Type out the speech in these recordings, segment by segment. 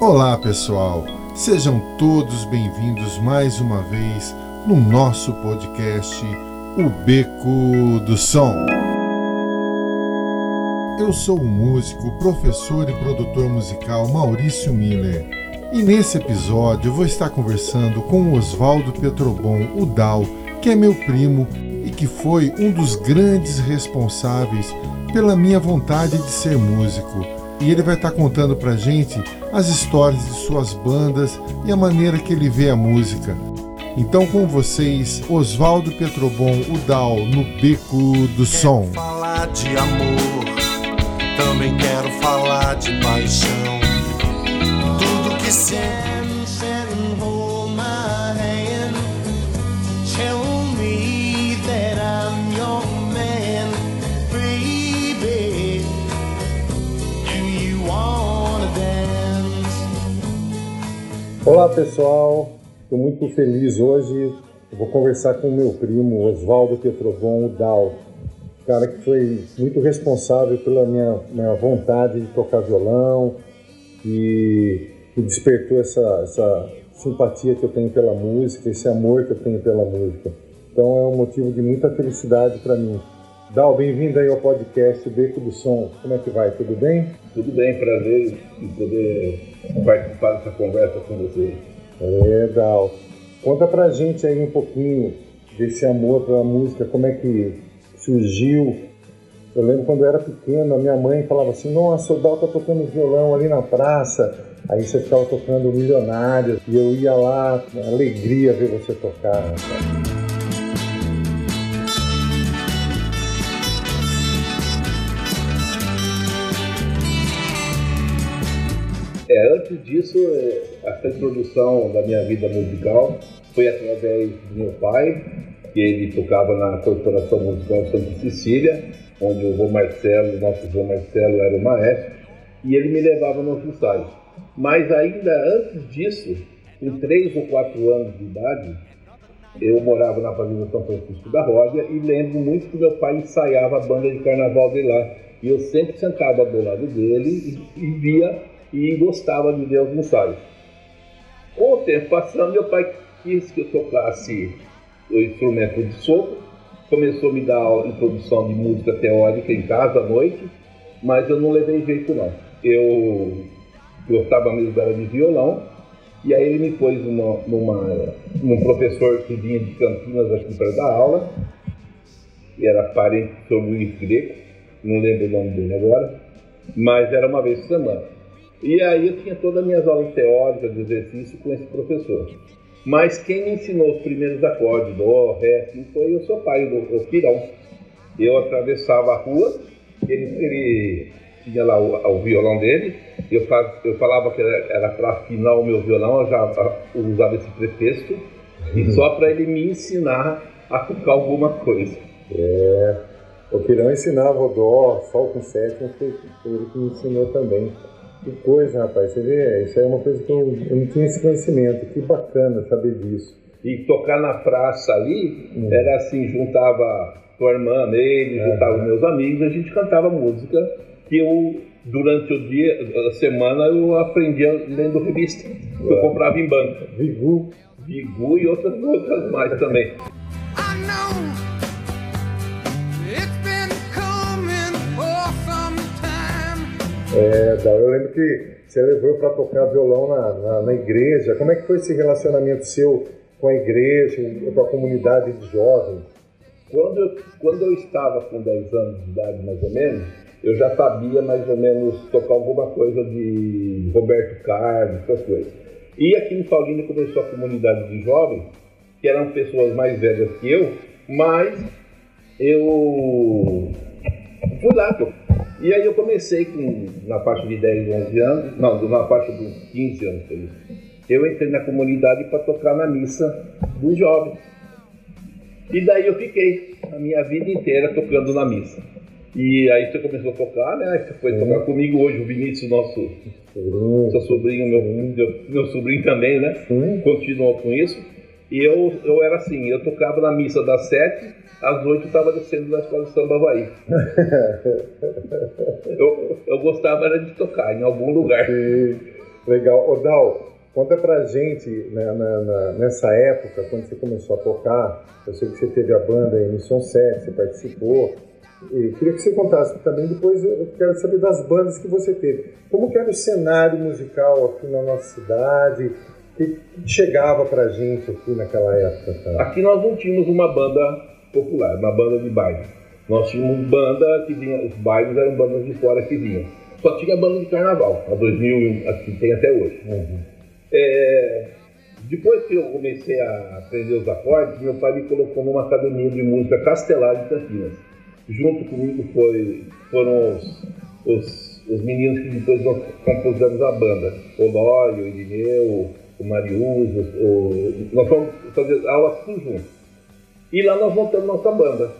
Olá, pessoal. Sejam todos bem-vindos mais uma vez no nosso podcast O Beco do Som. Eu sou o músico, professor e produtor musical Maurício Miller. E nesse episódio eu vou estar conversando com Oswaldo Petrobon, o Dal, que é meu primo e que foi um dos grandes responsáveis pela minha vontade de ser músico. E ele vai estar contando pra gente as histórias de suas bandas e a maneira que ele vê a música. Então com vocês, Oswaldo Petrobon, o Dal, no Beco do Som. Quero falar de amor, também quero falar de paixão. Tudo que sempre pessoal, estou muito feliz hoje. vou conversar com meu primo Oswaldo Petrobon, o Dal, cara que foi muito responsável pela minha, minha vontade de tocar violão e que despertou essa, essa simpatia que eu tenho pela música, esse amor que eu tenho pela música. Então é um motivo de muita felicidade para mim. Dal, bem-vindo aí ao podcast Beco do Som. Como é que vai? Tudo bem? Tudo bem, prazer em poder participar dessa conversa com você. É, Dal. Conta pra gente aí um pouquinho desse amor pela música, como é que surgiu. Eu lembro quando eu era pequeno, a minha mãe falava assim, nossa, o Dal tá tocando violão ali na praça. Aí você ficava tocando Milionários e eu ia lá, alegria ver você tocar. É, antes disso, essa introdução da minha vida musical foi através do meu pai, que ele tocava na Corporação Musical Santa Cecília, onde o Vô Marcelo, nosso Vô Marcelo era o maestro, e ele me levava nos ensaios. Mas ainda antes disso, com três ou quatro anos de idade, eu morava na Fazenda São Francisco da Rosa e lembro muito que meu pai ensaiava a banda de carnaval de lá. E eu sempre sentava do lado dele e, e via e gostava de ver os ensaios. Com o tempo passando, meu pai quis que eu tocasse o instrumento de sopro, começou a me dar introdução de música teórica em casa à noite, mas eu não levei jeito não. Eu gostava mesmo era de violão, e aí ele me pôs numa, numa, num professor que vinha de Campinas aqui para dar aula, e era parente do. Luiz Greco, não lembro o nome dele agora, mas era uma vez por semana. E aí eu tinha todas as minhas aulas teóricas de exercício com esse professor. Mas quem me ensinou os primeiros acordes, dó, ré, assim, foi o seu pai, o, o Pirão. Eu atravessava a rua, ele, ele tinha lá o, o, violão dele, eu, eu falava que era para afinar o meu violão, eu já usava esse pretexto, e só para ele me ensinar a tocar alguma coisa. É, o Pirão ensinava o dó, sol com sétima, foi ele que me ensinou também. Que coisa, rapaz. Você vê, isso é uma coisa que eu, eu não tinha esse conhecimento. Que bacana saber disso. E tocar na praça ali, hum. era assim, juntava tua irmã nele, é. juntava meus amigos, a gente cantava música que eu, durante o dia, a semana, eu aprendia lendo revista. Eu comprava em banca. Vigu. Vigu e outras outras mais também. É, eu lembro que você levou para tocar violão na, na, na, igreja. Como é que foi esse relacionamento seu com a igreja, com a comunidade de jovens? Quando eu, quando eu estava com 10 anos de idade, mais ou menos, eu já sabia mais ou menos tocar alguma coisa de Roberto Carlos, essas coisas. E aqui em Paulínia começou a comunidade de jovens, que eram pessoas mais velhas que eu, mas eu fui lá e aí eu comecei com, na faixa de 10, 11 anos, não, na faixa dos 15 anos, foi isso. Eu entrei na comunidade para tocar na missa dos jovens. E daí eu fiquei a minha vida inteira tocando na missa. E aí você começou a tocar, né? Você foi uhum. tocar comigo hoje, o Vinícius, nosso uhum. seu sobrinho, meu, meu, meu sobrinho também, né? Uhum. Continuou com isso. E eu, eu era assim, eu tocava na missa das sete às oito eu estava descendo na escola de samba Havaí. eu, eu gostava era de tocar em algum lugar. Sim. Legal. Odal, conta pra gente, né, na, na, nessa época, quando você começou a tocar, eu sei que você teve a banda Emissão 7, você participou, e queria que você contasse também, depois eu quero saber das bandas que você teve. Como era o cenário musical aqui na nossa cidade? O que, chegava pra gente aqui naquela época? Cara? Aqui nós não tínhamos uma banda popular, uma banda de baile. Nós tínhamos banda que vinha, os bailes eram bandas de fora que vinham. Só tinha banda de carnaval, a 2000, que tem até hoje. Uhum. É, depois que eu comecei a aprender os acordes, meu pai me colocou numa academia de música Castelar de Campinas. Junto comigo foi, foram os, os, os meninos que depois nós compusemos a banda. O Lóio, o Irineu, o Mariuso, o, nós fomos fazer aulas tudo junto. E lá nós montamos nossa banda.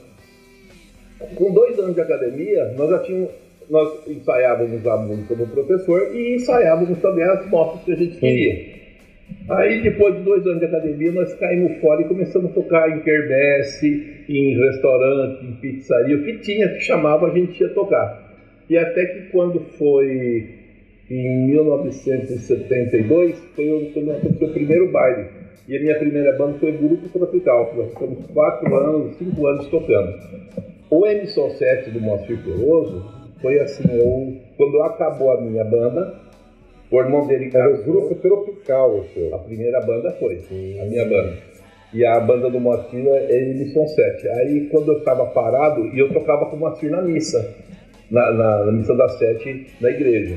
Com dois anos de academia, nós já tínhamos, nós ensaiávamos a música do professor e ensaiávamos também as motos que a gente queria. Aí, depois de dois anos de academia, nós caímos fora e começamos a tocar em quermesse, em restaurante, em pizzaria, o que tinha, que chamava, a gente ia tocar. E até que quando foi em 1972, foi o primeiro baile. E a minha primeira banda foi o Grupo Tropical. Nós ficamos quatro anos, cinco anos tocando. O Emerson 7 do Moacir Peroso foi assim, eu, quando acabou a minha banda, o irmão dele Era o Grupo Tropical, seu. A primeira banda foi, Sim. a minha banda. E a banda do Moacir é Emerson 7. Aí quando eu estava parado, e eu tocava com o Moacir na missa, na, na, na missa das sete na igreja.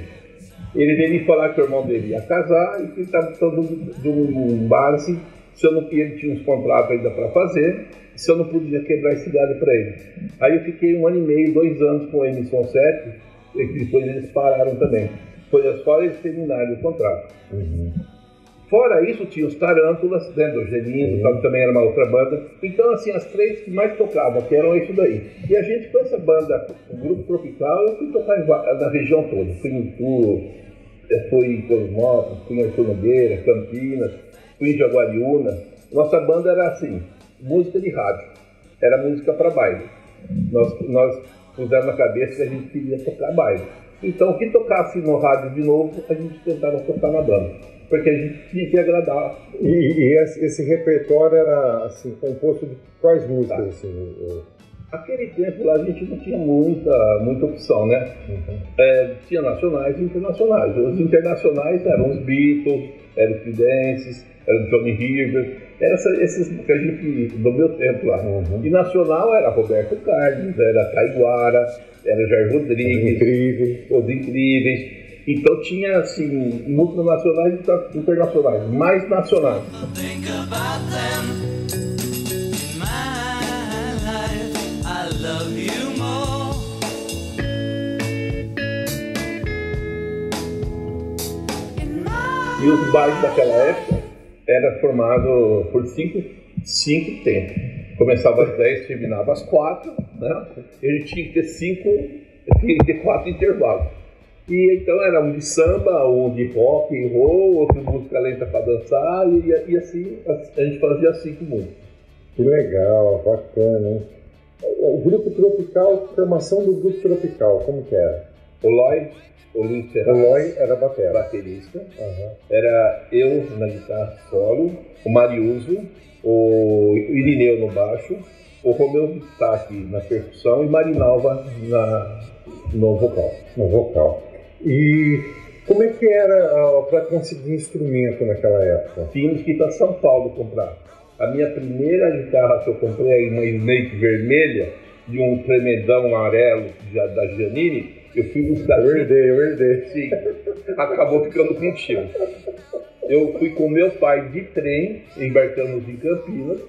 Ele veio falar que o irmão dele ia casar e que estava precisando de um bar assim, se eu não ele tinha uns contratos ainda para fazer, se eu não podia quebrar esse galho para ele. Aí eu fiquei um ano e meio, dois anos com o Emerson 7, e depois eles pararam também. Foi só eles terminarem o contrato. Uhum. Fora isso, tinha os Tarântulas, né, do Gelino, uhum. também era uma outra banda. Então, assim, as três que mais tocavam, que eram isso daí. E a gente, com essa banda, o Grupo Tropical, eu fui tocar na região toda. Fui em Tur, fui em Cosmópolis, fui em Arthur Campinas, fui em Jaguariúna. Nossa banda era assim, música de rádio. Era música para baile. Nós, nós pusemos na cabeça que a gente queria tocar baile. Então, o que tocasse no rádio de novo, a gente tentava tocar na banda. Porque a gente tinha que agradar. E, e esse, esse, repertório era assim, composto de quais músicas? Tá. Assim, Aquele tempo lá a gente não tinha muita, muita opção, né? Uhum. É, tinha nacionais e internacionais. Os internacionais eram os Beatles, eram os Creedence, eram Johnny Herbert, eram esses que a gente, do meu tempo lá. Uhum. E nacional era Roberto Carlos, era Taiguara, era Jair Rodrigues, Incríveis. os Incríveis. Então tinha assim, multinacionais e internacionais, mais nacionais. E os bailes daquela época era formado por cinco, cinco tempos. Começava às 10, terminava às 4, né? E gente tinha que ter cinco, tinha que ter quatro intervalos. E então era um de samba, um de rock and roll, outro de música lenta para dançar, e, e, assim a, gente fazia cinco músicas. Que legal, bacana, hein? O grupo tropical, formação do grupo tropical, como que era? O Lloyd, o Luiz Ferraz, o Lloyd era batera. baterista, uhum. era eu na guitarra solo, o Mariuso, o Irineu no baixo, o Romeu Bistac na percussão e Marinalva na, no vocal. No vocal. E como é que era uh, para conseguir instrumento naquela época? Tínhamos que ir para São Paulo comprar. A minha primeira guitarra que eu comprei, uma Snake vermelha, de um tremendão amarelo da Giannini, eu fui buscar. Eu herdei, eu herdei. Sim. Acabou ficando com tio. Eu fui com meu pai de trem, embarcamos em Campinas,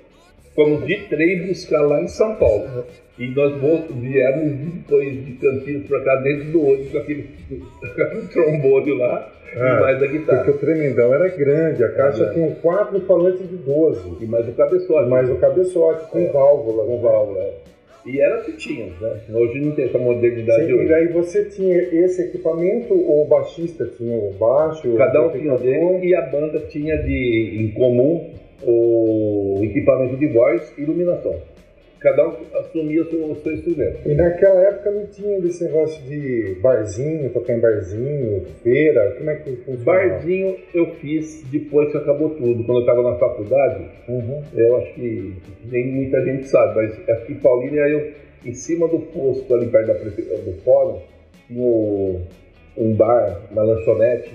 fomos de trem buscar lá em São Paulo. E nós viemos depois de Campinas para cá dentro do ônibus com aquele, com aquele trombone lá ah, e mais a guitarra. Porque o tremendão era grande, a caixa é. tinha quatro falantes de 12. E mais o cabeçote. Mais o cabeçote, com é. válvula. Com válvula, é. E era que tinha, né? Hoje não tem essa modernidade. Sim, hoje. E aí você tinha esse equipamento ou o baixista tinha o baixo? Cada um tinha dele e a banda tinha de em comum o equipamento de voz e iluminação. cada um assumia o seu, o seu instrumento. E naquela época não tinha esse negócio de barzinho, tocar em barzinho, feira, como é que funcionava? Barzinho eu fiz depois que acabou tudo. Quando eu estava na faculdade, uhum. eu acho que nem muita gente sabe, mas aqui em Paulínia, eu, em cima do posto ali perto da, do fórum, tinha um bar, uma lanchonete,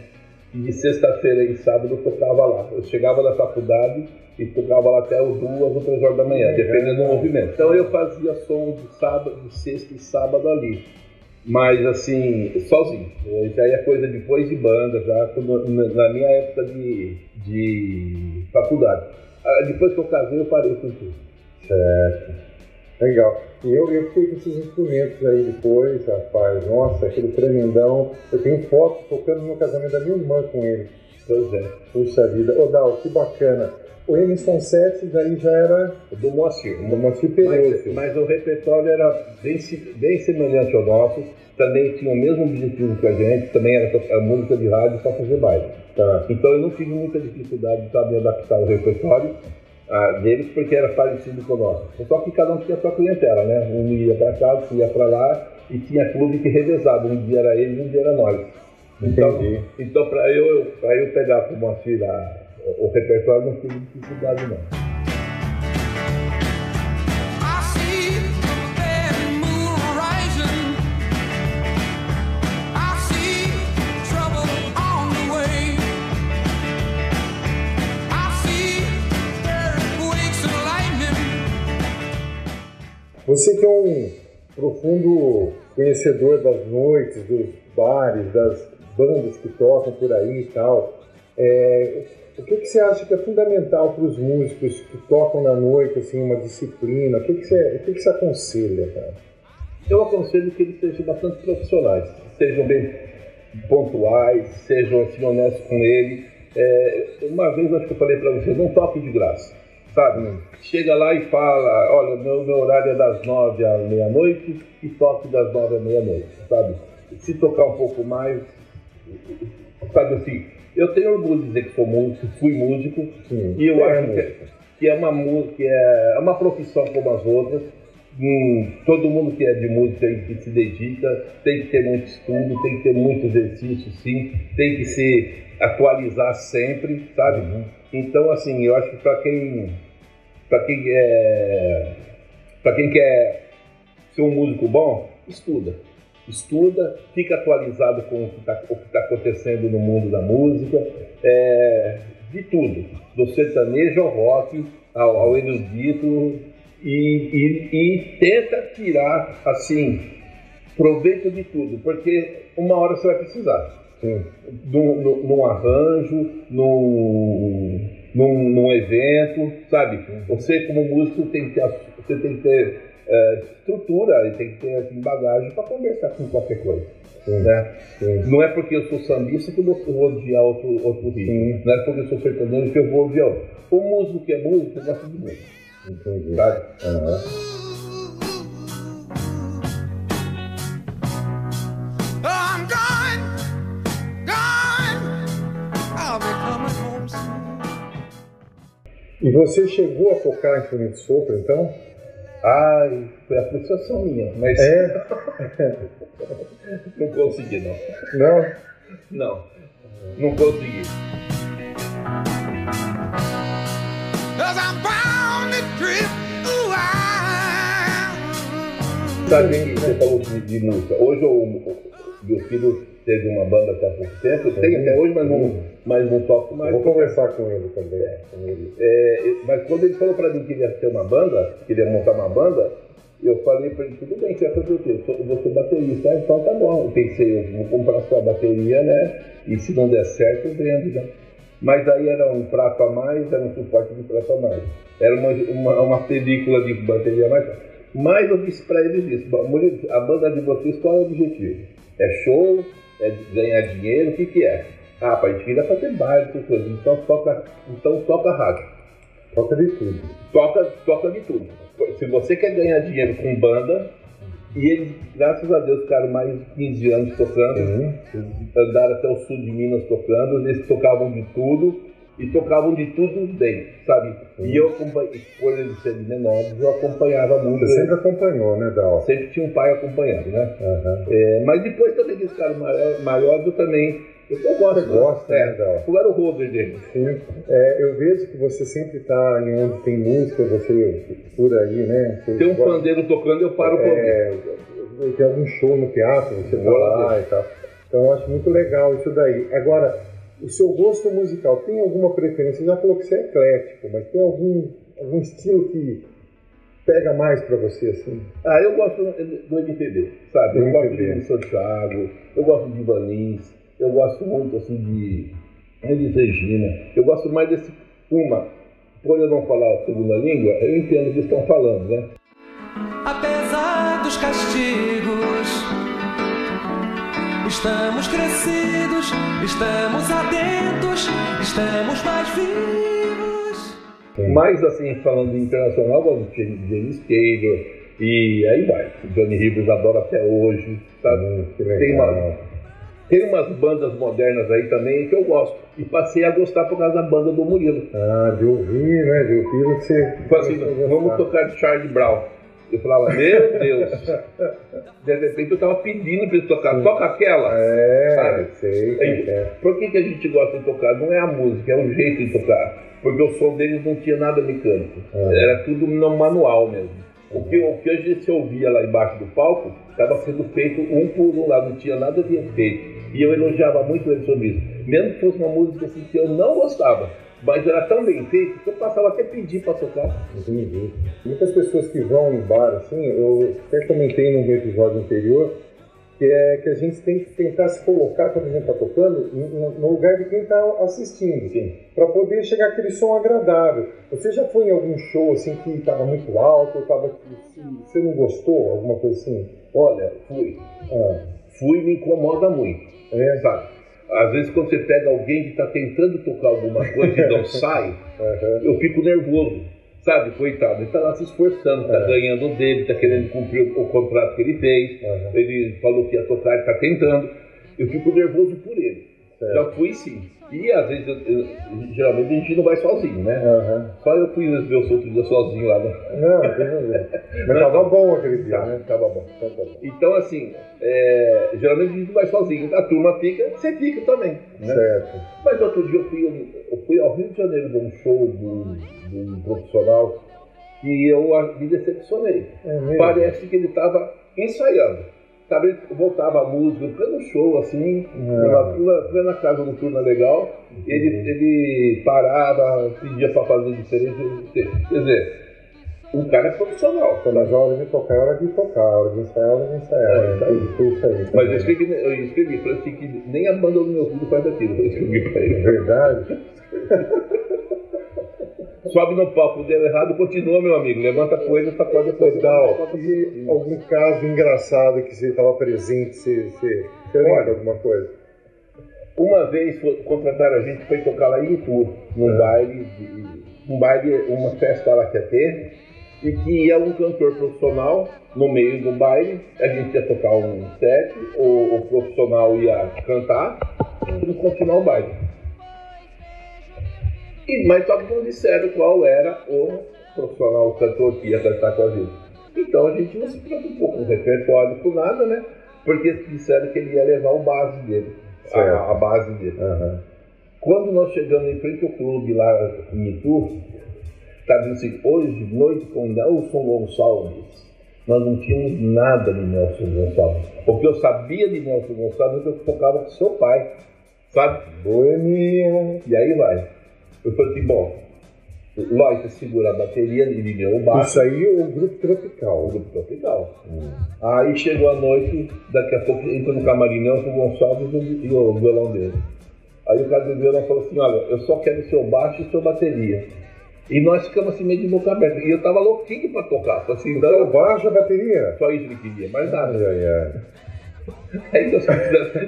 e de sexta-feira e sábado eu tocava lá. Eu chegava da faculdade e tocava lá até duas ou três horas da manhã, dependendo do movimento. Então eu fazia som de sábado, de sexta e sábado ali. Mas assim, sozinho. Já é coisa depois de banda, já na minha época de, de faculdade. Ah, depois que eu casei, eu parei com tudo. Certo. Legal. E eu, eu fiquei com esses instrumentos aí depois, rapaz. Nossa, aquele tremendão. Eu tenho fotos tocando no casamento da minha irmã com ele. Pois é. Puxa vida. Ô, Dal, que bacana. O Emerson 7 daí já era do Moacir. Do Moacir Peroso. Mas, mas, o repertório era bem, bem semelhante ao nosso. Também tinha o mesmo objetivo que a gente. Também era a música de rádio só fazer baile. Tá. Então eu não tive muita dificuldade de saber adaptar o repertório ah, deles porque era parecido com o nosso. Só que cada um tinha a sua clientela, né? Um ia para cá, outro ia para lá e tinha clube que revezava. Um dia era eles, um dia era nós. Então, Entendi. então para eu, pra eu pegar como Moacir a o repertório não tive dificuldade não. Você que é um profundo conhecedor das noites, dos bares, das bandas que tocam por aí e tal, é, o que, que você acha que é fundamental para os músicos que tocam na noite, assim, uma disciplina? O que, que, você, o que, que você aconselha, cara? Eu aconselho que eles sejam bastante profissionais, sejam bem pontuais, sejam assim, honestos com ele. É, uma vez acho que eu falei para você, não toque de graça, sabe? Chega lá e fala, olha, meu, meu horário é das nove à meia-noite e toque das nove à meia-noite, sabe? Se tocar um pouco mais, sabe assim, eu tenho orgulho de dizer que sou músico, fui músico, Sim, e eu é acho que, que, é uma que é uma profissão como as outras. Hum, todo mundo que é de música e que se dedica tem que ter muito estudo, tem que ter muito exercício, sim, tem que se atualizar sempre, sabe? Uhum. Então, assim, eu acho que para quem, para quem é, para quem quer ser um músico bom, estuda estuda, fica atualizado com o que está tá acontecendo no mundo da música, é, de tudo, do sertanejo ao rock, ao, ao erudito, e, e, e, tenta tirar, assim, proveito de tudo, porque uma hora você vai precisar. Num, num arranjo, num, num, num, evento, sabe? Você como músico tem que ter, você tem que ter é, estrutura e tem que ter assim, bagagem para conversar com qualquer coisa. Sim, né? Sim. Não é porque eu sou sambista que eu vou odiar outro, outro ritmo. Não é porque eu sou sertanejo que eu vou odiar outro. O músico que é músico, gosta de música. Entendi. Sabe? Uhum. E você chegou a tocar instrumento de sopro, então? Ai, foi a frustração minha, mas. É? não consegui, não. Não? Não, não consegui. Sabe que você falou de, música? Hoje o meu filho teve uma banda até há pouco tempo, tem até hoje, mas não, mas não toco mais. Vou conversar com ele também. É. Com ele. É, mas quando ele falou para mim que ia ter uma banda, que ele ia montar uma banda, eu falei para ele, tudo bem, você vai fazer o quê? Eu vou ser baterista, então tá bom, tem que ser, vou comprar sua bateria, né? E se não der certo, eu vendo, né? Mas aí era um prato a mais, era um suporte de prato a mais. Era uma, uma, uma película de bateria a mais. Mas eu disse para eles isso, a banda de vocês, qual é o objetivo? É show? é ganhar dinheiro, o que, que é? Ah, pai, a gente queria fazer baile, coisas. Então toca, então toca rádio. Toca de tudo. Toca, toca de tudo. Se você quer ganhar dinheiro com banda, e eles, graças a Deus, ficaram mais de 15 anos tocando, uhum. andaram até o sul de Minas tocando, eles tocavam de tudo, e tocavam de tudo bem, sabe? E eu, por eles serem menores, eu acompanhava muito. Você sempre acompanhou, né, Dal? Sempre tinha um pai acompanhando, né? Uhum. É, mas depois também que esse cara maior, eu também. Eu, eu gosto. Você gosta, é, né, Dal? Eu era o rover dele. Sim. É, eu vejo que você sempre está em onde tem música, você por aí, né? Você tem um gosta... pandeiro tocando, eu paro é, é, Tem algum show no teatro, você vai lá e tal. Então eu acho muito legal isso daí. Agora, o seu gosto musical tem alguma preferência? Você já falou que você é eclético, mas tem algum, algum estilo que pega mais para você assim? Ah, eu gosto do MPB, sabe? Do eu MPB. gosto de Santiago, eu gosto de Vanins, eu gosto muito assim de Elis Regina. Eu gosto mais desse uma. Por eu não falar a segunda língua, eu entendo o que estão falando, né? Apesar dos castigos Estamos crescidos, estamos atentos, estamos mais vivos. Mais assim, falando internacional, gosto de James Taylor e aí vai. Johnny Rivers adora até hoje, sabe? Hum, tem, uma, tem umas bandas modernas aí também que eu gosto. E passei a gostar por causa da banda do Murilo. Ah, de ouvir, né? De ouvir você. Tipo assim, vamos tocar Charlie Brown. Eu falava, meu Deus. De repente eu tava pedindo pra ele tocar, Sim. toca aquela. É, sabe? sei. é. Por que, que a gente gosta de tocar? Não é a música, é o jeito de tocar. Porque o som deles não tinha nada mecânico. É. Era tudo no manual mesmo. O que, o que a gente ouvia lá embaixo do palco estava sendo feito um por um lado, não tinha nada de efeito. E eu elogiava muito ele sobre isso. Mesmo que fosse uma música assim, que eu não gostava mas era tão bem feito que eu passava até pedir para tocar. Entendi. Muitas pessoas que vão em bar, assim, eu até comentei num episódio anterior, que é que a gente tem que tentar se colocar, quando a gente está tocando, no lugar de quem está assistindo, para poder chegar aquele som agradável. Você já foi em algum show assim que estava muito alto, tava, você não gostou, alguma coisa assim? Olha, fui. Ah. Fui me incomoda muito. É, sabe? Às vezes, quando você pega alguém que está tentando tocar alguma coisa e não sai, uhum. eu fico nervoso. Sabe, coitado, ele está lá se esforçando, está uhum. ganhando dele, está querendo cumprir o, contrato que ele fez. Uhum. Ele falou que ia tocar, ele está tentando. Eu fico nervoso por ele. Certo. Já fui sim. E às vezes, eu, eu, geralmente a gente não vai sozinho, né? Uhum. Só eu fui ver os outros sozinho lá. Né? Não, não tem problema. Mas tava bom aquele dia, tá, né? Tava bom, tava bom. Então, assim, é, geralmente a gente não vai sozinho. A turma fica, você fica também. Né? Certo. Mas outro dia eu fui, eu fui ao Rio de Janeiro de um show de um profissional e eu me decepcionei. É Parece que ele estava ensaiando sabe, voltava a música, pleno show, assim, é. plena, casa noturna legal, ele, ele parava, pedia para fazer diferente. Quer dizer, o cara é profissional. Quando a hora de tocar, é hora de tocar, a hora de ensaiar, é hora de ensaiar. É, tá isso aí. Mas eu escrevi, eu escrevi, falei assim, que nem a banda do meu filho faz aquilo, eu escrevi para ele. É verdade? sobe no palco, deu errado, continua, meu amigo. Levanta a poeira, sacode a poeira. Legal. E algum caso engraçado que você estava presente, você, você, você lembra alguma coisa? Uma vez contrataram a gente foi tocar lá em Itu, num é. baile, um baile, uma festa lá que ia ter, e que ia um cantor profissional no meio do baile, a gente ia tocar um set, o, o profissional ia cantar e continuar o baile. E, mas só que não disseram qual era o profissional, o cantor que ia cantar com a gente. Então a gente não se preocupou com o repertório por nada, né? Porque disseram que ele ia levar o base dele, a, a, base dele. Uhum. Quando nós chegamos em frente ao clube lá em Itu, estava dizendo assim, hoje, noite com Nelson Gonçalves. Nós não tínhamos nada de Nelson Gonçalves. O que eu sabia de Nelson Gonçalves é que eu tocava com seu pai, sabe? Boemia. E aí vai. Eu falei assim, bom, Lois segura a bateria, ele deu o baixo. Isso aí é o grupo tropical. O grupo tropical. Hum. Aí chegou a noite, daqui a pouco entrou no camarim Nelson Gonçalves e o violão dele. Aí o cara do violão falou assim, olha, eu só quero seu baixo e sua bateria. E nós ficamos assim meio de boca aberta. E eu tava louquinho pra tocar. Assim, então, o baixo a bateria? Só isso que ele queria, mais nada. Ai, ai, ai. Aí nós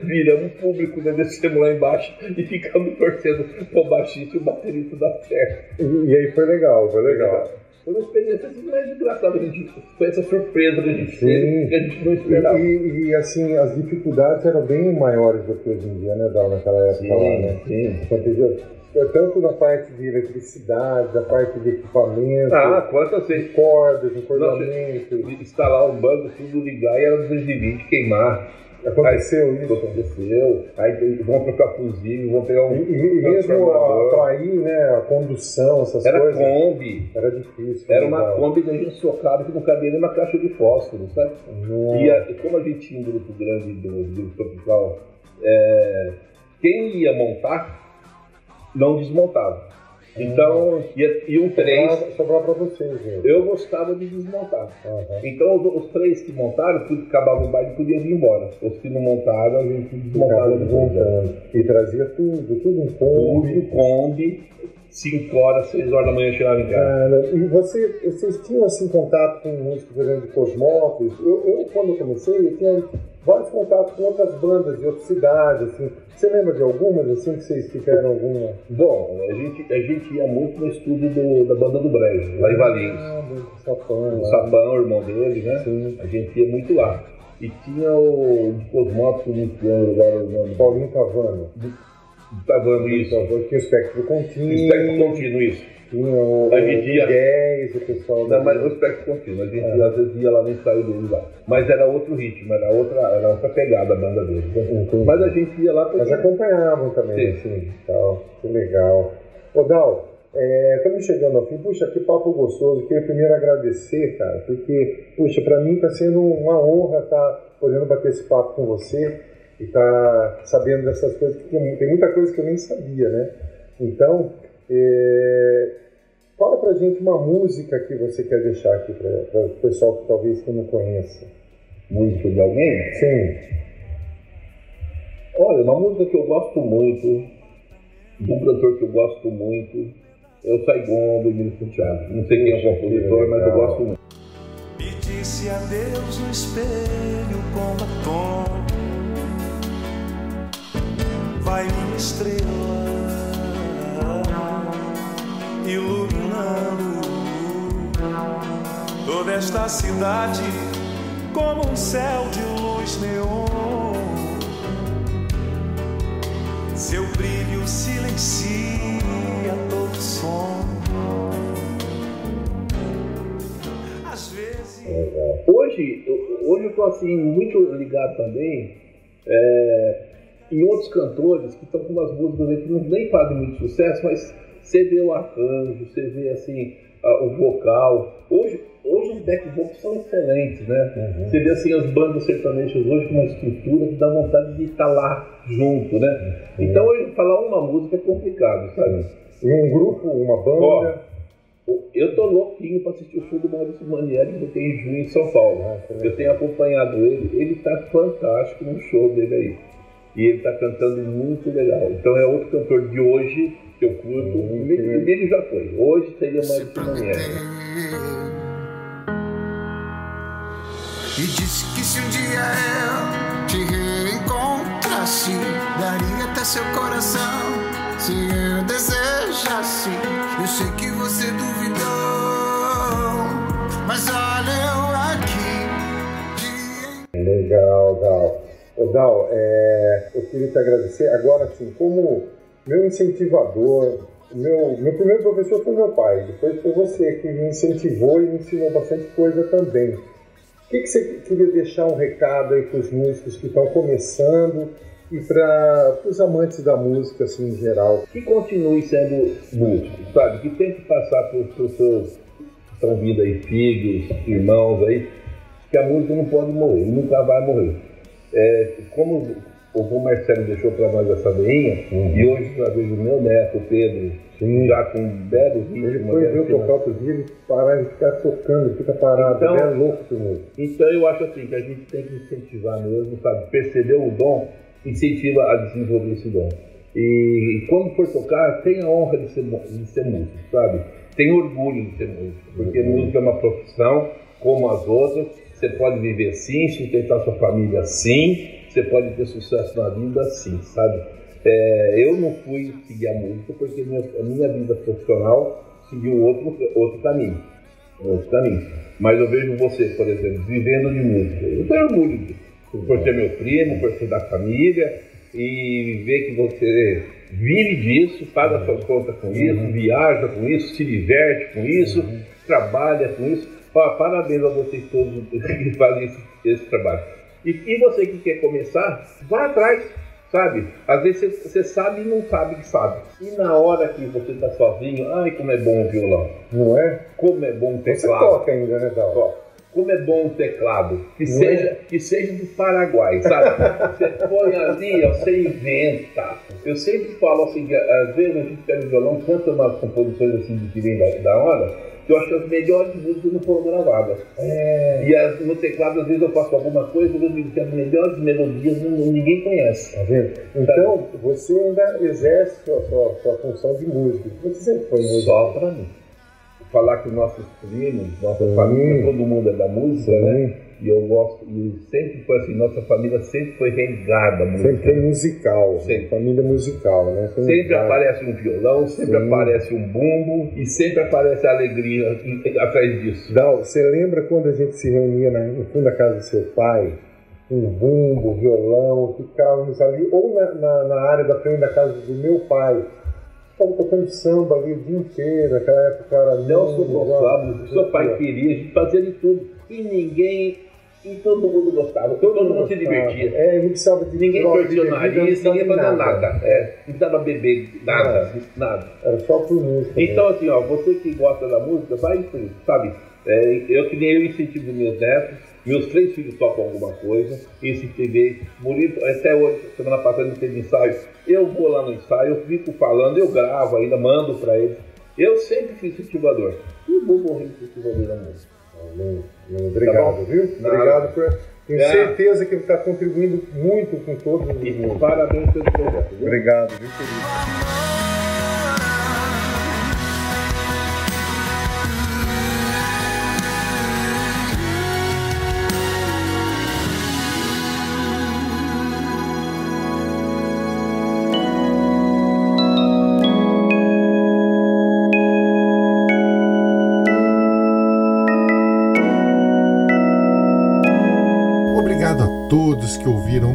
viramos público, né? Descemos lá embaixo e ficamos torcendo pro baixista e o baterista da certo. E, aí foi legal, foi legal. Foi uma experiência assim, mais engraçada. A gente, foi essa surpresa que a gente teve, que a gente não esperava. E, e, assim, as dificuldades eram bem maiores do que hoje em dia, né, Dal, naquela época sim, lá, né? Sim. é, tanto na parte de eletricidade, na parte de equipamento, Ah, vezes cordas, encordoamento. instalar um banco, tudo ligar e era 220 queimar. Aconteceu Isso isso. aconteceu. Aí vão trocar fusível, vão pegar um. e- e mesmo atrair né, a condução, essas Era coisas, Kombi. era difícil. Era uma legal. Kombi que a gente socava que não cabia nem uma caixa de fósforo, sabe? E, a- como a gente tinha um grupo grande do, do Tropical, é, quem ia montar não desmontava. Então, ia, iam três. Sobrava, sobrava pra vocês, gente. Eu gostava de desmontar. Aham. Então, os, os três que montaram, pu- acabava o baile, podiam vir embora. Os que não montaram, a gente desmontava depois. desmontando. E trazia tudo, tudo em Kombi, Kombi. Kombi, 5 horas, 6 horas da manhã chegava em casa. Cara, e você, vocês tinham assim contato com músicos, por exemplo, de Cosmópolis? Eu, eu, quando eu comecei, eu tinha vários contatos com outras bandas de outras cidades, assim. Você lembra de algumas, assim, que vocês tiveram alguma? Bom, a gente, a gente ia muito no estúdio do- da banda do Brejo, lá em Valinhos. Ah, do Sapão, O lá. Sabão, o irmão dele, né? Sim. A gente ia muito lá. E tinha o Cosmópolis, lembro agora o nome. Paulinho Cavano. Tavando isso. Cavano. Tinha o Espectro Contínuo. Espectro contínuo, isso. Tinha o, A gente ia- o Gués, o pessoal. Não, mas o espectro contínuo. A gente É. às vezes ia lá no ensaio deles lá. Mas era outro ritmo, era outra, era outra pegada a banda deles. Entendi. Mas a gente ia lá porque. Mas acompanhavam também, Sim. assim, tal. Que legal. Ô, Dal, é, estamos chegando ao fim. Puxa, que papo gostoso. Queria primeiro agradecer, cara, porque, puxa, para mim está sendo uma honra estar podendo bater esse papo com você e estar sabendo dessas coisas, porque tem muita coisa que eu nem sabia, né? Então, é, fala pra gente uma música que você quer deixar aqui para o pessoal que talvez que não conheça. Música de alguém? Sim. Olha, uma música que eu gosto muito, de um cantor que eu gosto muito, é o Saigon do Emílio Santiago. Não sei quem é o compositor, mas eu gosto muito. E disse adeus no espelho com batom Vai minha estrela Iluminando Toda esta cidade Como um céu de luz neon. Seu brilho silencia todo som. Às vezes Hoje, eu- hoje eu estou assim, muito ligado também é, em outros cantores que estão com umas músicas aí que não, nem fazem muito sucesso, mas você vê o arranjo, você vê assim, a- o vocal. Hoje, hoje os back vocals são excelentes, né? Você vê assim as bandas sertanejas hoje com uma estrutura que dá vontade de estar lá junto, né? Então hoje falar uma música é complicado, sabe? Um grupo, uma banda. Eu tô louquinho para assistir o show do Maurício Manieri que tem em junho em São Paulo. Eu tenho acompanhado ele, ele tá fantástico no show dele aí. E ele tá cantando muito legal. Então é outro cantor de hoje que eu curto. O Emílio já foi. Hoje seria o Maurício Manieri. E disse que se um dia eu te reencontrasse, daria até seu coração. Se eu desejasse, eu sei que você duvidou. Mas olha eu aqui. Legal, Dal. Ô, Dal, é, eu queria te agradecer. Agora, assim, como meu incentivador, meu, meu primeiro professor foi meu pai, depois foi você que me incentivou e me ensinou bastante coisa também. O que, que você queria deixar um recado aí para os músicos que estão começando e para os amantes da música, assim, em geral? Que continue sendo músico, sabe? Que tem que passar por pessoas que estão vindo aí, filhos, irmãos aí, que a música não pode morrer, nunca vai morrer. É, como o Vô Marcelo deixou para nós essa veinha, e hoje eu vejo o meu neto, o Pedro, já com um belo ritmo. Ele foi ver eu final. tocar outro dia, ele parar e ficar tocando, ele fica parado, Então- é louco música. Então eu acho assim que a gente tem que incentivar mesmo, sabe? Perceber o dom, incentiva a desenvolver esse dom. E quando for tocar, tenha a honra de ser, de ser músico, sabe? Tenha orgulho de ser músico, porque música é uma profissão como as outras. Você pode viver assim, sustentar sua família assim, você pode ter sucesso na vida assim, sabe? É, eu não fui seguir a música porque minha, a minha vida profissional seguiu outro, outro caminho outro caminho. Mas eu vejo você, por exemplo, vivendo de música. Eu tenho orgulho disso. Por ser meu primo, por ser da família. e ver que você vive disso, paga uhum. suas contas com isso, uhum. viaja com isso, se diverte com isso, uhum. trabalha com isso. Parabéns a vocês todos que fazem esse, esse trabalho. E, e, você que quer começar, vá atrás, sabe? Às vezes você, sabe e não sabe que sabe. E na hora que você está sozinho, ai como é bom o violão. Não é? Como é bom o teclado. Você toca ainda, né, Dal? Toca como é bom o teclado, que, seja, é? que seja do Paraguai, sabe? você põe ali, ó, você inventa. Eu sempre falo assim, às vezes a gente pega o violão, canta umas composições assim de que vem da, hora, eu acho que as melhores músicas não foram gravadas. É. E as, no teclado, às vezes eu faço alguma coisa e eu digo que as melhores melodias não, ninguém conhece. Tá vendo? Então, sabe? você ainda exerce a sua, sua função de músico. Você sempre foi músico. Só pra mim falar que nossos primos, nossa família, todo mundo é da música, Sim. né? E eu gosto, e sempre foi assim, nossa família sempre foi música. Sempre foi musical, sempre. família musical, né? Sempre, sempre aparece um violão, sempre Sim. aparece um bumbo e sempre aparece a alegria atrás disso. Dal, você lembra quando a gente se reunia no fundo da casa do seu pai? Um bumbo, violão, ficávamos ali, ou na, na, na área da frente da casa do meu pai, ficava tocando samba ali o dia inteiro, naquela época era Nelson Gonçalves, seu pai queria, a gente fazia de tudo. E ninguém, e todo mundo gostava, todo, todo mundo, se divertia. É, não precisava de Ninguém torcia o nariz, ninguém fazia nada. nada. É, não precisava beber nada, nada. Era só por música. Então, assim, ó, você que gosta da música, vai sabe? É, eu que nem eu incentivo meus netos meus três filhos tocam alguma coisa, incentivei. Murilo, até hoje, semana passada, não teve ensaio. Eu vou lá no ensaio, eu fico falando, eu gravo ainda, mando para eles. Eu sempre fui incentivador. E vou morrer incentivador da música. Obrigado, tá viu? Obrigado por. Tenho é. certeza que ele está contribuindo muito com todos os e Parabéns pelo projeto. Viu? Obrigado, viu, querido?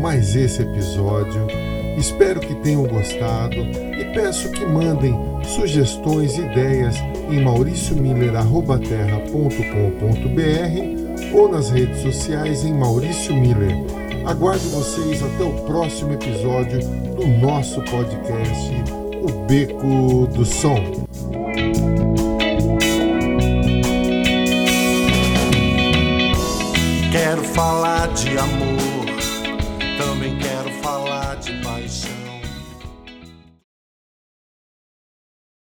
Mais esse episódio. Espero que tenham gostado e peço que mandem sugestões e ideias em mauriciomiller.terra.com.br ou nas redes sociais em Maurício Miller. Aguardo vocês até o próximo episódio do nosso podcast, O Beco do Som. Quero falar de amor